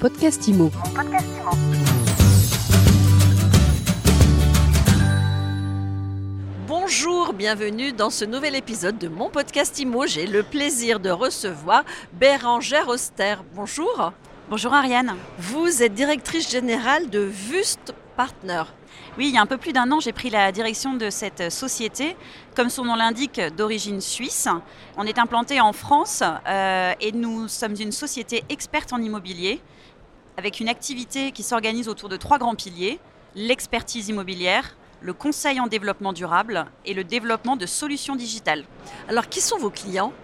podcast IMO. Bonjour, bienvenue dans ce nouvel épisode de mon podcast IMO. J'ai le plaisir de recevoir Bérangère Auster. Bonjour. Bonjour Ariane. Vous êtes directrice générale de Vust Partner. Oui, il y a un peu plus d'un an, j'ai pris la direction de cette société, comme son nom l'indique, d'origine suisse. On est implanté en France euh, et nous sommes une société experte en immobilier avec une activité qui s'organise autour de trois grands piliers, l'expertise immobilière, le conseil en développement durable et le développement de solutions digitales. Alors, qui sont vos clients?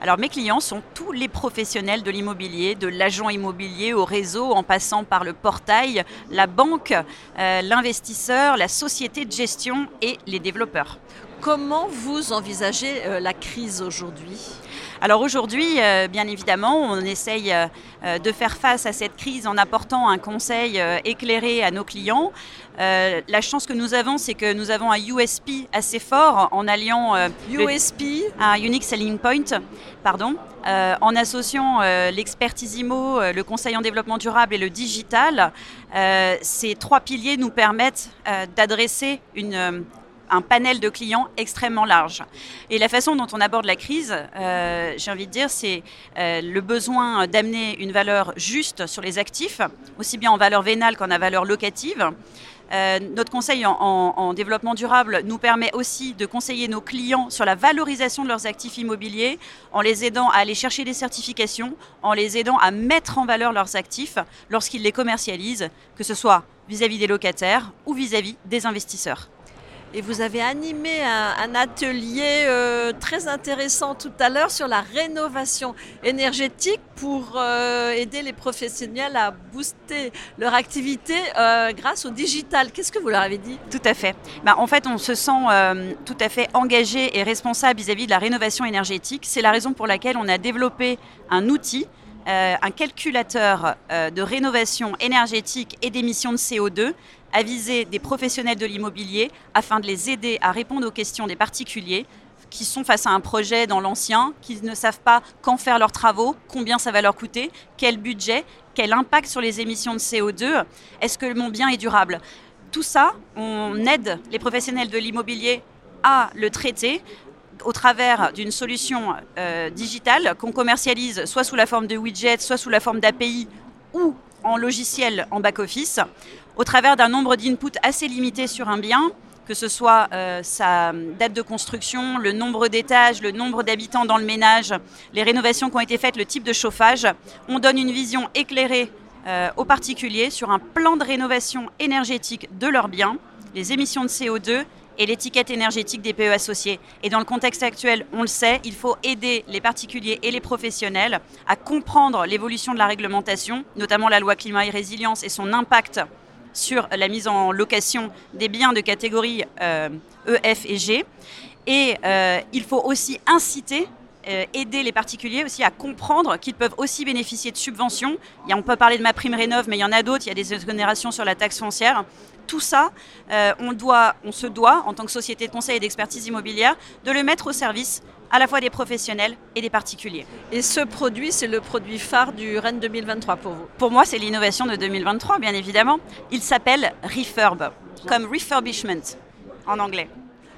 Alors mes clients sont tous les professionnels de l'immobilier, de l'agent immobilier au réseau, en passant par le portail, la banque, euh, l'investisseur, la société de gestion et les développeurs. Comment vous envisagez euh, la crise aujourd'hui? Alors aujourd'hui, euh, bien évidemment, on essaye euh, de faire face à cette crise en apportant un conseil éclairé à nos clients. la chance que nous avons, c'est que nous avons un USP assez fort en alliant USP, un Unique Selling Point, pardon, en associant l'expertise IMO, le conseil en développement durable et le digital. ces trois piliers nous permettent d'adresser une un panel de clients extrêmement large. Et la façon dont on aborde la crise, euh, j'ai envie de dire, c'est euh, le besoin d'amener une valeur juste sur les actifs, aussi bien en valeur vénale qu'en valeur locative. Euh, notre conseil en, développement durable nous permet aussi de conseiller nos clients sur la valorisation de leurs actifs immobiliers en les aidant à aller chercher des certifications, en les aidant à mettre en valeur leurs actifs lorsqu'ils les commercialisent, que ce soit vis-à-vis des locataires ou vis à -vis des investisseurs. Et vous avez animé un, atelier euh, très intéressant tout à l'heure sur la rénovation énergétique pour euh, aider les professionnels à booster leur activité euh, grâce au digital. Qu'est-ce que vous leur avez dit? Tout à fait. Bah, en fait, on se sent tout à fait engagé et responsable vis à -vis de la rénovation énergétique. C'est la raison pour laquelle on a développé un outil euh, un calculateur euh, de rénovation énergétique et d'émissions de CO2 à viser des professionnels de l'immobilier afin de les aider à répondre aux questions des particuliers qui sont face à un projet dans l'ancien, qui ne savent pas quand faire leurs travaux, combien ça va leur coûter, quel budget, quel impact sur les émissions de CO2, est-ce que mon bien est durable? Tout ça, on aide les professionnels de l'immobilier à le traiter au travers d'une solution euh, digitale qu'on commercialise soit sous la forme de widgets, soit sous la forme d'API ou en logiciel en back-office, au travers d'un nombre d'inputs assez limité sur un bien, que ce soit euh, sa date de construction, le nombre d'étages, le nombre d'habitants dans le ménage, les rénovations qui ont été faites, le type de chauffage. On donne une vision éclairée euh, aux particuliers sur un plan de rénovation énergétique de leurs biens, les émissions de CO2 et l'étiquette énergétique des PE associés. Et dans le contexte actuel, on le sait, il faut aider les particuliers et les professionnels à comprendre l'évolution de la réglementation, notamment la loi climat et résilience et son impact sur la mise en location des biens de catégorie euh, e, et G. Et euh, il faut aussi inciter euh, aider les particuliers aussi à comprendre qu'ils peuvent aussi bénéficier de subventions. on peut parler de ma prime rénov, mais il y en a d'autres. Il y a des exonérations sur la taxe foncière. Tout ça, euh, on, doit, on se doit, en tant que société de conseil et d'expertise immobilière, de le mettre au service à la fois des professionnels et des particuliers. Et ce produit, c'est le produit phare du Rennes 2023 pour vous? Pour moi, c'est l'innovation de 2023, bien évidemment. Il s'appelle Refurb, comme refurbishment en anglais.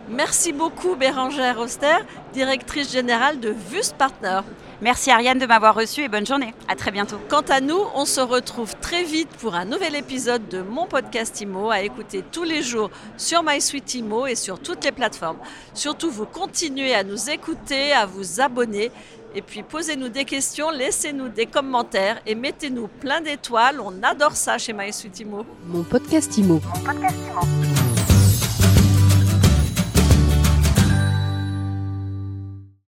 Merci beaucoup Bérangère Auster, directrice générale de Vust Partner. Merci Ariane de m'avoir reçu et bonne journée. À très bientôt. Quant à nous, on se retrouve très vite pour un nouvel épisode de mon podcast IMO à écouter tous les jours sur MySuite IMO et sur toutes les plateformes. Surtout, vous continuez à nous écouter, à vous abonner. Et puis posez-nous des questions, laissez-nous des commentaires et mettez-nous plein d'étoiles. On adore ça chez MySuite IMO. Mon podcast IMO. Mon podcast